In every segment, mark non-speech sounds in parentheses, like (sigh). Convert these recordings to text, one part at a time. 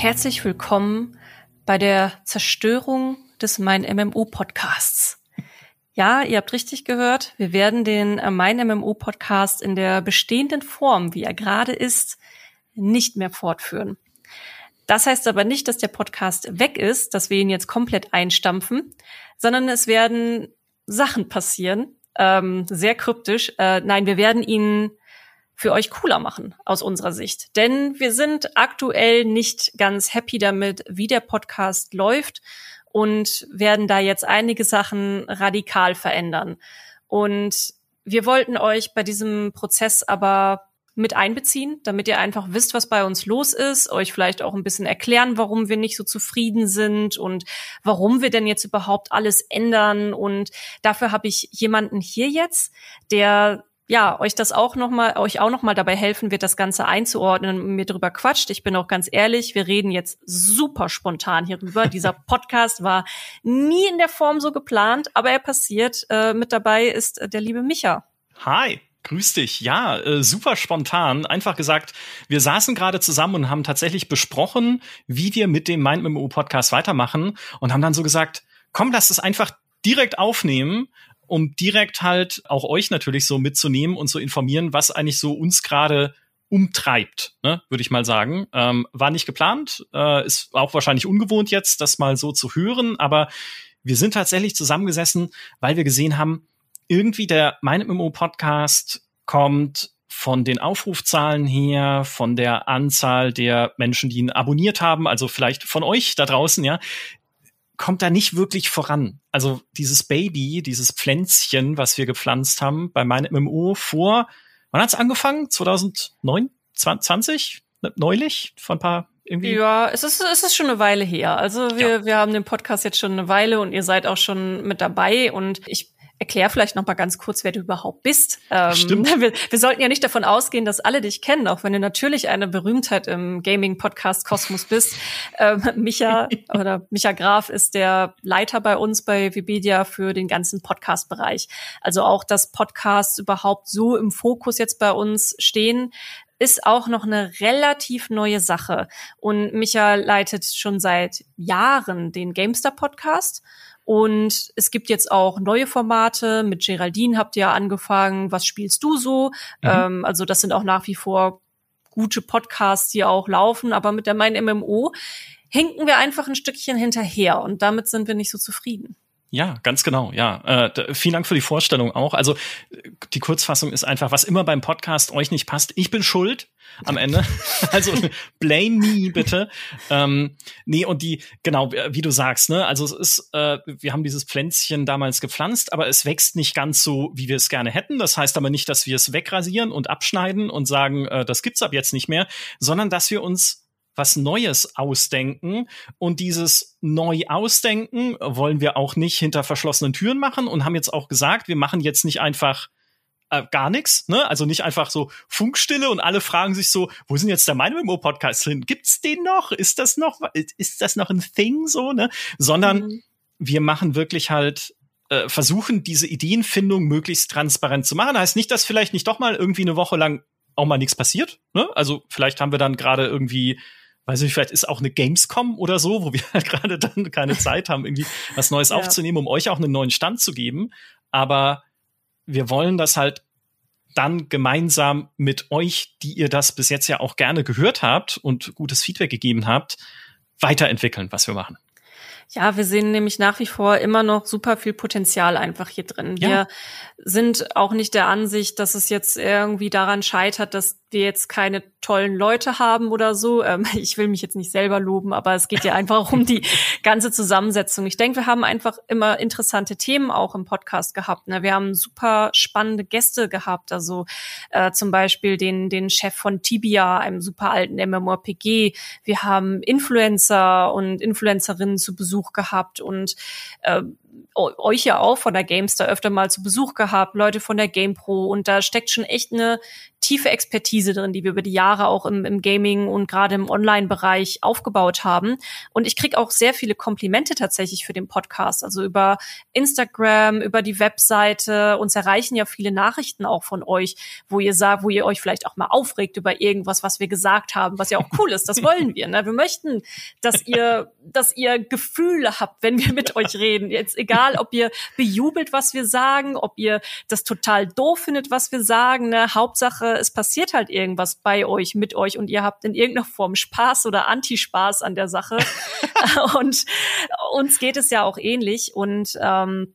Herzlich willkommen bei der Zerstörung des Mein MMO Podcasts. Ja, ihr habt richtig gehört. Wir werden den äh, Mein MMO Podcast in der bestehenden Form, wie er gerade ist, nicht mehr fortführen. Das heißt aber nicht, dass der Podcast weg ist, dass wir ihn jetzt komplett einstampfen, sondern es werden Sachen passieren, ähm, sehr kryptisch. Äh, nein, wir werden ihn für euch cooler machen aus unserer Sicht. Denn wir sind aktuell nicht ganz happy damit, wie der Podcast läuft und werden da jetzt einige Sachen radikal verändern. Und wir wollten euch bei diesem Prozess aber mit einbeziehen, damit ihr einfach wisst, was bei uns los ist, euch vielleicht auch ein bisschen erklären, warum wir nicht so zufrieden sind und warum wir denn jetzt überhaupt alles ändern. Und dafür habe ich jemanden hier jetzt, der ja, euch das auch noch mal, euch auch noch mal dabei helfen wird, das Ganze einzuordnen und mir drüber quatscht. Ich bin auch ganz ehrlich, wir reden jetzt super spontan hierüber. (laughs) Dieser Podcast war nie in der Form so geplant, aber er passiert. Äh, mit dabei ist der liebe Micha. Hi. Grüß dich. Ja, äh, super spontan. Einfach gesagt, wir saßen gerade zusammen und haben tatsächlich besprochen, wie wir mit dem Mind Podcast weitermachen und haben dann so gesagt, komm, lass es einfach direkt aufnehmen um direkt halt auch euch natürlich so mitzunehmen und zu informieren, was eigentlich so uns gerade umtreibt, ne, würde ich mal sagen. Ähm, war nicht geplant, äh, ist auch wahrscheinlich ungewohnt jetzt, das mal so zu hören, aber wir sind tatsächlich zusammengesessen, weil wir gesehen haben, irgendwie der Mein MMO Podcast kommt von den Aufrufzahlen her, von der Anzahl der Menschen, die ihn abonniert haben, also vielleicht von euch da draußen, ja, kommt da nicht wirklich voran. Also dieses Baby, dieses Pflänzchen, was wir gepflanzt haben bei meinem MMO vor, wann hat's angefangen? 2009, 20, neulich, vor ein paar irgendwie? Ja, es ist, es ist schon eine Weile her. Also wir, ja. wir haben den Podcast jetzt schon eine Weile und ihr seid auch schon mit dabei und ich erklär vielleicht noch mal ganz kurz, wer du überhaupt bist. Ähm, Stimmt. (laughs) Wir, wir, sollten ja nicht davon ausgehen, dass alle dich kennen, auch wenn du natürlich eine Berühmtheit im Gaming-Podcast Kosmos bist. (laughs) Ähm, Micha oder Micha Graf ist der Leiter bei uns bei Wikipedia für den ganzen Podcast-Bereich. Also auch, dass Podcasts überhaupt so im Fokus jetzt bei uns stehen, ist auch noch eine relativ neue Sache. Und Micha leitet schon seit Jahren den Gamestar Podcast und es gibt jetzt auch neue Formate. Mit Geraldine habt ihr ja angefangen. Was spielst du so? Mhm. Ähm, also das sind auch nach wie vor gute Podcasts, die auch laufen. Aber mit der Mein MMO hinken wir einfach ein Stückchen hinterher und damit sind wir nicht so zufrieden. Ja, ganz genau. Ja, äh, vielen Dank für die Vorstellung auch. Also die Kurzfassung ist einfach, was immer beim Podcast euch nicht passt, ich bin schuld am Ende. (laughs) also blame me bitte. Ähm, nee, und die genau, wie du sagst, ne? Also es ist, äh, wir haben dieses Pflänzchen damals gepflanzt, aber es wächst nicht ganz so, wie wir es gerne hätten. Das heißt aber nicht, dass wir es wegrasieren und abschneiden und sagen, äh, das gibt's ab jetzt nicht mehr, sondern dass wir uns was Neues ausdenken. Und dieses neu ausdenken wollen wir auch nicht hinter verschlossenen Türen machen und haben jetzt auch gesagt, wir machen jetzt nicht einfach äh, gar nichts, ne? Also nicht einfach so Funkstille und alle fragen sich so, wo sind jetzt der Meinung Podcast hin? Gibt's den noch? Ist das noch, ist das noch ein Thing so, ne? Sondern mhm. wir machen wirklich halt äh, versuchen, diese Ideenfindung möglichst transparent zu machen. Heißt nicht, dass vielleicht nicht doch mal irgendwie eine Woche lang auch mal nichts passiert. Ne? Also vielleicht haben wir dann gerade irgendwie weiß nicht, vielleicht ist auch eine Gamescom oder so, wo wir (laughs) halt gerade dann keine Zeit haben, irgendwie was Neues ja. aufzunehmen, um euch auch einen neuen Stand zu geben. Aber wir wollen das halt dann gemeinsam mit euch, die ihr das bis jetzt ja auch gerne gehört habt und gutes Feedback gegeben habt, weiterentwickeln, was wir machen. Ja, wir sehen nämlich nach wie vor immer noch super viel Potenzial einfach hier drin. Ja. Wir sind auch nicht der Ansicht, dass es jetzt irgendwie daran scheitert, dass wir jetzt keine tollen Leute haben oder so. Ähm, (laughs) ich will mich jetzt nicht selber loben, aber es geht ja einfach um die (laughs) ganze Zusammensetzung. Ich denke, wir haben einfach immer interessante Themen auch im Podcast gehabt. Ne? Wir haben super spannende Gäste gehabt, also äh, zum Beispiel den, den Chef von Tibia, einem super alten MMORPG. Wir haben Influencer und Influencerinnen zu Besuch gehabt und äh, euch ja auch von der GameStar öfter mal zu Besuch gehabt, Leute von der GamePro und da steckt schon echt eine tiefe Expertise drin, die wir über die Jahre auch im, im Gaming und gerade im Online-Bereich aufgebaut haben. Und ich krieg auch sehr viele Komplimente tatsächlich für den Podcast, also über Instagram, über die Webseite. Uns erreichen ja viele Nachrichten auch von euch, wo ihr sagt, wo ihr euch vielleicht auch mal aufregt über irgendwas, was wir gesagt haben, was ja auch cool ist. Das wollen wir. Ne? Wir möchten, dass ihr, dass ihr Gefühle habt, wenn wir mit euch reden. Jetzt egal, ob ihr bejubelt, was wir sagen, ob ihr das total doof findet, was wir sagen. Ne? Hauptsache, es passiert halt irgendwas bei euch, mit euch und ihr habt in irgendeiner Form Spaß oder Antispaß an der Sache. (laughs) und uns geht es ja auch ähnlich. Und ähm,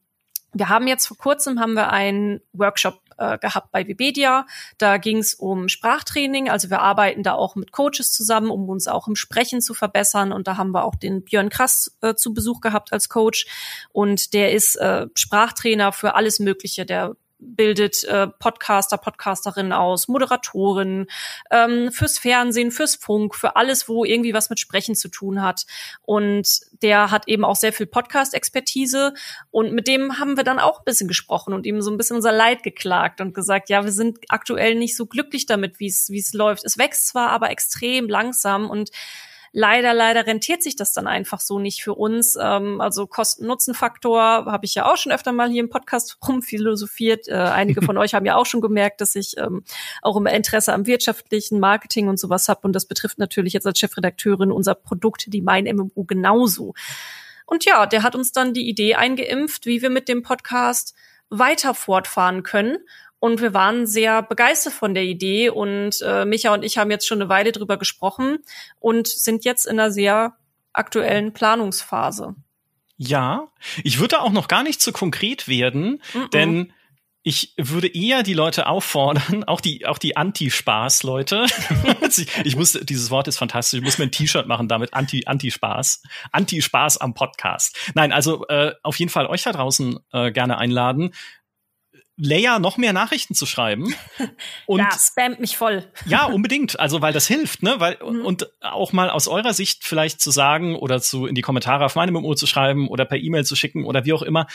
wir haben jetzt vor kurzem haben wir einen Workshop äh, gehabt bei Webedia. Da ging es um Sprachtraining. Also wir arbeiten da auch mit Coaches zusammen, um uns auch im Sprechen zu verbessern. Und da haben wir auch den Björn Krass äh, zu Besuch gehabt als Coach. Und der ist äh, Sprachtrainer für alles Mögliche. Der bildet äh, Podcaster, Podcasterinnen aus, Moderatoren, ähm, fürs Fernsehen, fürs Funk, für alles, wo irgendwie was mit Sprechen zu tun hat. Und der hat eben auch sehr viel Podcast-Expertise. Und mit dem haben wir dann auch ein bisschen gesprochen und ihm so ein bisschen unser Leid geklagt und gesagt, ja, wir sind aktuell nicht so glücklich damit, wie es wie es läuft. Es wächst zwar, aber extrem langsam und leider, leider rentiert sich das dann einfach so nicht für uns. Ähm, also Kosten-Nutzen-Faktor habe ich ja auch schon öfter mal hier im Podcast rumphilosophiert. Äh, einige von (laughs) euch haben ja auch schon gemerkt, dass ich ähm, auch immer Interesse am wirtschaftlichen Marketing und sowas habe. Und das betrifft natürlich jetzt als Chefredakteurin unser Produkt, die Mein MMO genauso. Und ja, der hat uns dann die Idee eingeimpft, wie wir mit dem Podcast weiter fortfahren können. Und wir waren sehr begeistert von der Idee und äh, Micha und ich haben jetzt schon eine Weile drüber gesprochen und sind jetzt in einer sehr aktuellen Planungsphase. Ja, ich würde auch noch gar nicht so konkret werden, mm -mm. denn ich würde eher die Leute auffordern, auch die, auch die Anti-Spaß-Leute. (laughs) ich muss, dieses Wort ist fantastisch. Ich muss mir ein T-Shirt machen damit. Anti, Anti-Spaß. Anti-Spaß am Podcast. Nein, also, äh, auf jeden Fall euch da draußen äh, gerne einladen. Leia noch mehr Nachrichten zu schreiben. (laughs) Und ja, spamt mich voll. (laughs) ja, unbedingt. Also, weil das hilft, ne? Weil, mhm. und auch mal aus eurer Sicht vielleicht zu sagen oder zu in die Kommentare auf meinem MMO zu schreiben oder per E-Mail zu schicken oder wie auch immer.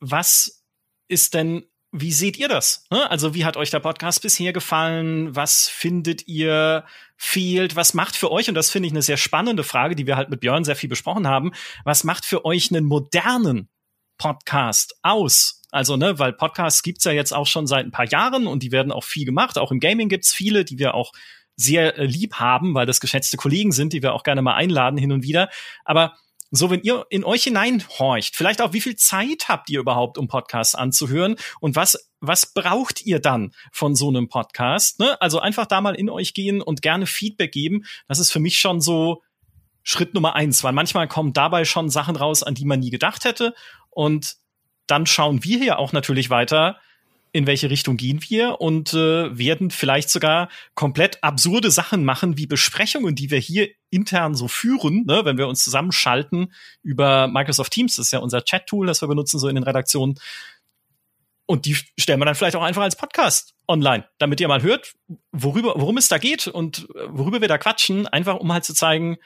Was ist denn, wie seht ihr das? Ne? Also, wie hat euch der Podcast bisher gefallen? Was findet ihr fehlt? Was macht für euch, und das finde ich eine sehr spannende Frage, die wir halt mit Björn sehr viel besprochen haben, was macht für euch einen modernen Podcast aus? Also, ne, weil Podcasts gibt's ja jetzt auch schon seit ein paar Jahren und die werden auch viel gemacht. Auch im Gaming gibt's viele, die wir auch sehr äh, lieb haben, weil das geschätzte Kollegen sind, die wir auch gerne mal einladen hin und wieder. Aber so, wenn ihr in euch hineinhorcht, vielleicht auch, wie viel Zeit habt ihr überhaupt, um Podcasts anzuhören und was, was braucht ihr dann von so einem Podcast? Ne? Also einfach da mal in euch gehen und gerne Feedback geben. Das ist für mich schon so Schritt Nummer eins, weil manchmal kommen dabei schon Sachen raus, an die man nie gedacht hätte. Und dann schauen wir hier auch natürlich weiter, in welche Richtung gehen wir und äh, werden vielleicht sogar komplett absurde Sachen machen, wie Besprechungen, die wir hier intern so führen, ne, wenn wir uns zusammenschalten über Microsoft Teams, das ist ja unser Chat-Tool, das wir benutzen so in den Redaktionen. Und die stellen wir dann vielleicht auch einfach als Podcast online, damit ihr mal hört, worüber, worum es da geht und äh, worüber wir da quatschen, einfach um halt zu zeigen,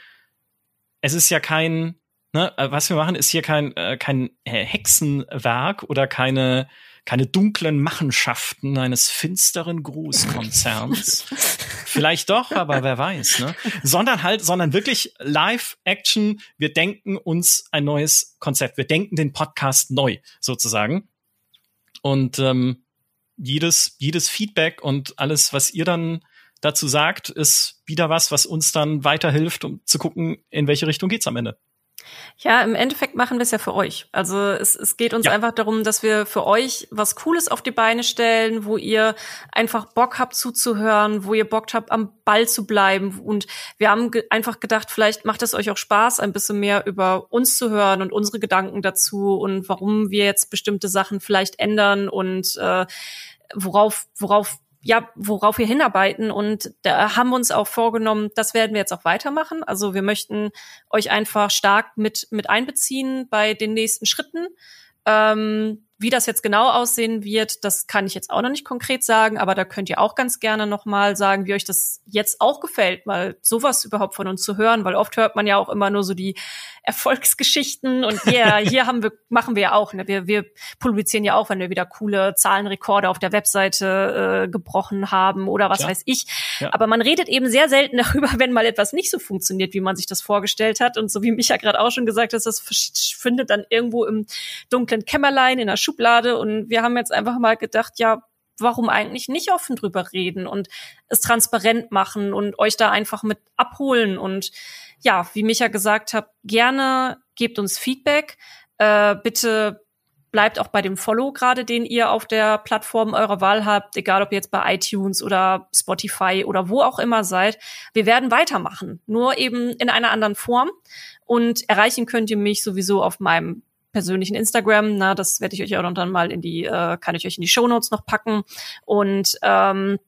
es ist ja kein Ne, äh, was wir machen, ist hier kein, äh, kein Hexenwerk oder keine, keine dunklen Machenschaften eines finsteren Großkonzerns. (laughs) Vielleicht doch, aber wer weiß, ne? Sondern halt, sondern wirklich Live-Action. Wir denken uns ein neues Konzept. Wir denken den Podcast neu, sozusagen. Und ähm, jedes, jedes Feedback und alles, was ihr dann dazu sagt, ist wieder was, was uns dann weiterhilft, um zu gucken, in welche Richtung geht's am Ende. Ja, im Endeffekt machen wir es ja für euch. Also es, es geht uns ja. einfach darum, dass wir für euch was Cooles auf die Beine stellen, wo ihr einfach Bock habt zuzuhören, wo ihr Bock habt, am Ball zu bleiben. Und wir haben ge einfach gedacht, vielleicht macht es euch auch Spaß, ein bisschen mehr über uns zu hören und unsere Gedanken dazu und warum wir jetzt bestimmte Sachen vielleicht ändern und äh, worauf, worauf ja, worauf wir hinarbeiten. Und da haben wir uns auch vorgenommen, das werden wir jetzt auch weitermachen. Also wir möchten euch einfach stark mit, mit einbeziehen bei den nächsten Schritten. Ähm, wie das jetzt genau aussehen wird, das kann ich jetzt auch noch nicht konkret sagen, aber da könnt ihr auch ganz gerne nochmal sagen, wie euch das jetzt auch gefällt, mal sowas überhaupt von uns zu hören, weil oft hört man ja auch immer nur so die (laughs) Erfolgsgeschichten und yeah, (laughs) hier haben wir, machen wir ja auch, ne? wir, wir publizieren ja auch, wenn wir wieder coole Zahlenrekorde auf der Webseite äh, gebrochen haben oder was ja. weiß ich. Ja. Aber man redet eben sehr selten (laughs) darüber, wenn mal etwas nicht so funktioniert, wie man sich das vorgestellt hat. Und so wie Micha gerade auch schon gesagt hat, das findet dann irgendwo im dunklen Kämmerlein in der Schublade und wir haben jetzt einfach mal gedacht, ja, warum eigentlich nicht offen drüber reden und es transparent machen und euch da einfach mit abholen und ja, wie Micha gesagt hat, gerne gebt uns Feedback. Äh, bitte bleibt auch bei dem Follow gerade, den ihr auf der Plattform eurer Wahl habt, egal ob ihr jetzt bei iTunes oder Spotify oder wo auch immer seid. Wir werden weitermachen, nur eben in einer anderen Form. Und erreichen könnt ihr mich sowieso auf meinem persönlichen Instagram. Na, das werde ich euch auch dann mal in die, äh, kann ich euch in die Show Notes noch packen. Und ähm,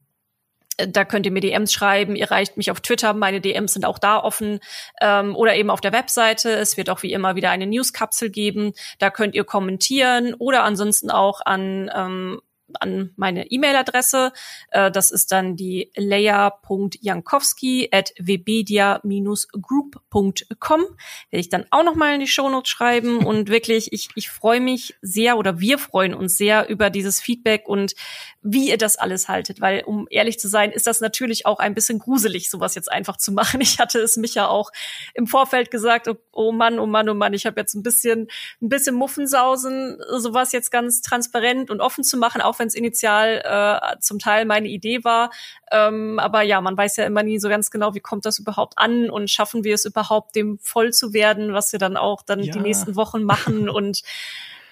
da könnt ihr mir DMs schreiben, ihr reicht mich auf Twitter, meine DMs sind auch da offen ähm, oder eben auf der Webseite. Es wird auch wie immer wieder eine Newskapsel geben, da könnt ihr kommentieren oder ansonsten auch an ähm, an meine E-Mail-Adresse. Äh, das ist dann die leia.jankowski at webedia-group.com. Werde ich dann auch nochmal in die Shownotes schreiben. (laughs) Und wirklich, ich, ich freue mich sehr oder wir freuen uns sehr über dieses Feedback und wie ihr das alles haltet. Weil, um ehrlich zu sein, ist das natürlich auch ein bisschen gruselig, sowas jetzt einfach zu machen. Ich hatte es mich ja auch im Vorfeld gesagt, oh, oh Mann, oh Mann, oh Mann, ich habe jetzt ein bisschen, ein bisschen Muffensausen, sowas jetzt ganz transparent und offen zu machen, auch wenn es initial äh, zum Teil meine Idee war. Ähm, aber ja, man weiß ja immer nie so ganz genau, wie kommt das überhaupt an und schaffen wir es überhaupt, dem voll zu werden, was wir dann auch dann ja. die nächsten Wochen machen (laughs) und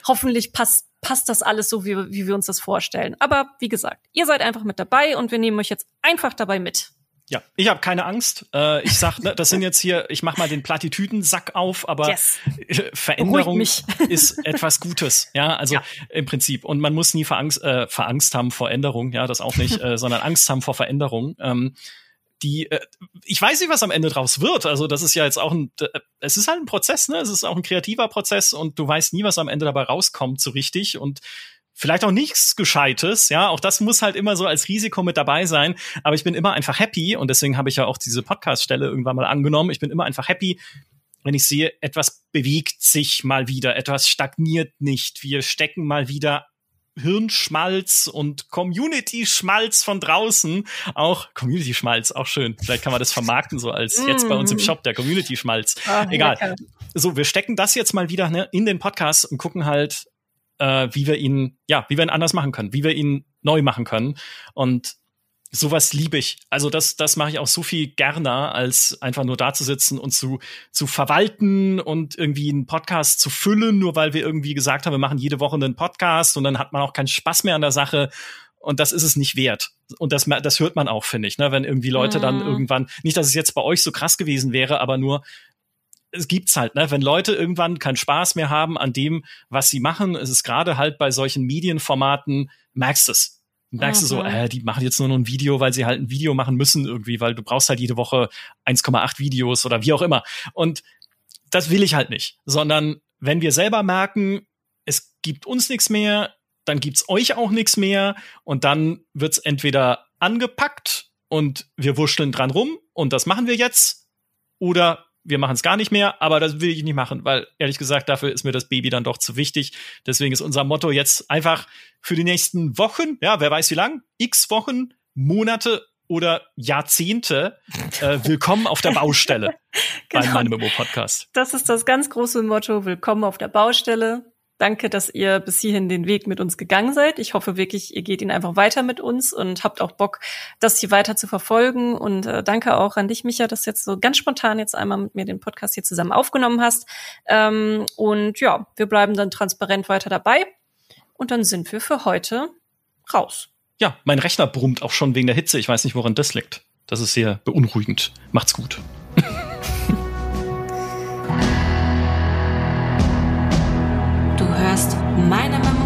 hoffentlich passt passt das alles so, wie, wie wir uns das vorstellen. Aber wie gesagt, ihr seid einfach mit dabei und wir nehmen euch jetzt einfach dabei mit. Ja, ich habe keine Angst. Äh, ich sag, ne, das sind jetzt hier, ich mach mal den Plattitüden-Sack auf, aber yes. Veränderung ist etwas Gutes. Ja, also ja. im Prinzip. Und man muss nie verangst, äh, verangst haben vor Änderung, ja, das auch nicht, (laughs) äh, sondern Angst haben vor Veränderung. Ähm, die, äh, ich weiß nicht, was am Ende draus wird. Also das ist ja jetzt auch ein, äh, es ist halt ein Prozess, ne? Es ist auch ein kreativer Prozess und du weißt nie, was am Ende dabei rauskommt, so richtig. Und vielleicht auch nichts Gescheites, ja, auch das muss halt immer so als Risiko mit dabei sein, aber ich bin immer einfach happy und deswegen habe ich ja auch diese Podcast-Stelle irgendwann mal angenommen. Ich bin immer einfach happy, wenn ich sehe, etwas bewegt sich mal wieder, etwas stagniert nicht, wir stecken mal wieder Hirnschmalz und Community-Schmalz von draußen. Auch Community-Schmalz, auch schön. Vielleicht kann man das vermarkten, so als mm. jetzt bei uns im Shop, der Community-Schmalz. Oh, Egal. Lecker. So, wir stecken das jetzt mal wieder ne, in den Podcast und gucken halt, äh, wie wir ihn, ja, wie wir ihn anders machen können, wie wir ihn neu machen können. Und sowas liebe ich. Also das, das mache ich auch so viel gerne, als einfach nur da zu sitzen und zu, zu verwalten und irgendwie einen Podcast zu füllen, nur weil wir irgendwie gesagt haben, wir machen jede Woche einen Podcast und dann hat man auch keinen Spaß mehr an der Sache. Und das ist es nicht wert. Und das, das hört man auch, finde ich, ne? wenn irgendwie Leute mhm. dann irgendwann, nicht, dass es jetzt bei euch so krass gewesen wäre, aber nur, es gibt's halt, ne? Wenn Leute irgendwann keinen Spaß mehr haben an dem, was sie machen, ist es gerade halt bei solchen Medienformaten, merkst es. Merkst du so, mhm. äh, die machen jetzt nur noch ein Video, weil sie halt ein Video machen müssen irgendwie, weil du brauchst halt jede Woche 1,8 Videos oder wie auch immer. Und das will ich halt nicht, sondern wenn wir selber merken, es gibt uns nichts mehr, dann gibt's euch auch nichts mehr und dann wird's entweder angepackt und wir wurschteln dran rum und das machen wir jetzt oder wir machen es gar nicht mehr, aber das will ich nicht machen, weil ehrlich gesagt, dafür ist mir das Baby dann doch zu wichtig. Deswegen ist unser Motto jetzt einfach für die nächsten Wochen, ja, wer weiß wie lang, x Wochen, Monate oder Jahrzehnte äh, willkommen auf der (laughs) Baustelle genau. bei meinem Podcast. Das ist das ganz große Motto, willkommen auf der Baustelle. Danke, dass ihr bis hierhin den Weg mit uns gegangen seid. Ich hoffe wirklich, ihr geht ihn einfach weiter mit uns und habt auch Bock, das hier weiter zu verfolgen. Und äh, danke auch an dich, Micha, dass du jetzt so ganz spontan jetzt einmal mit mir den Podcast hier zusammen aufgenommen hast. Ähm, und ja, wir bleiben dann transparent weiter dabei. Und dann sind wir für heute raus. Ja, mein Rechner brummt auch schon wegen der Hitze. Ich weiß nicht, woran das liegt. Das ist sehr beunruhigend. Macht's gut. (laughs) meiner Meinung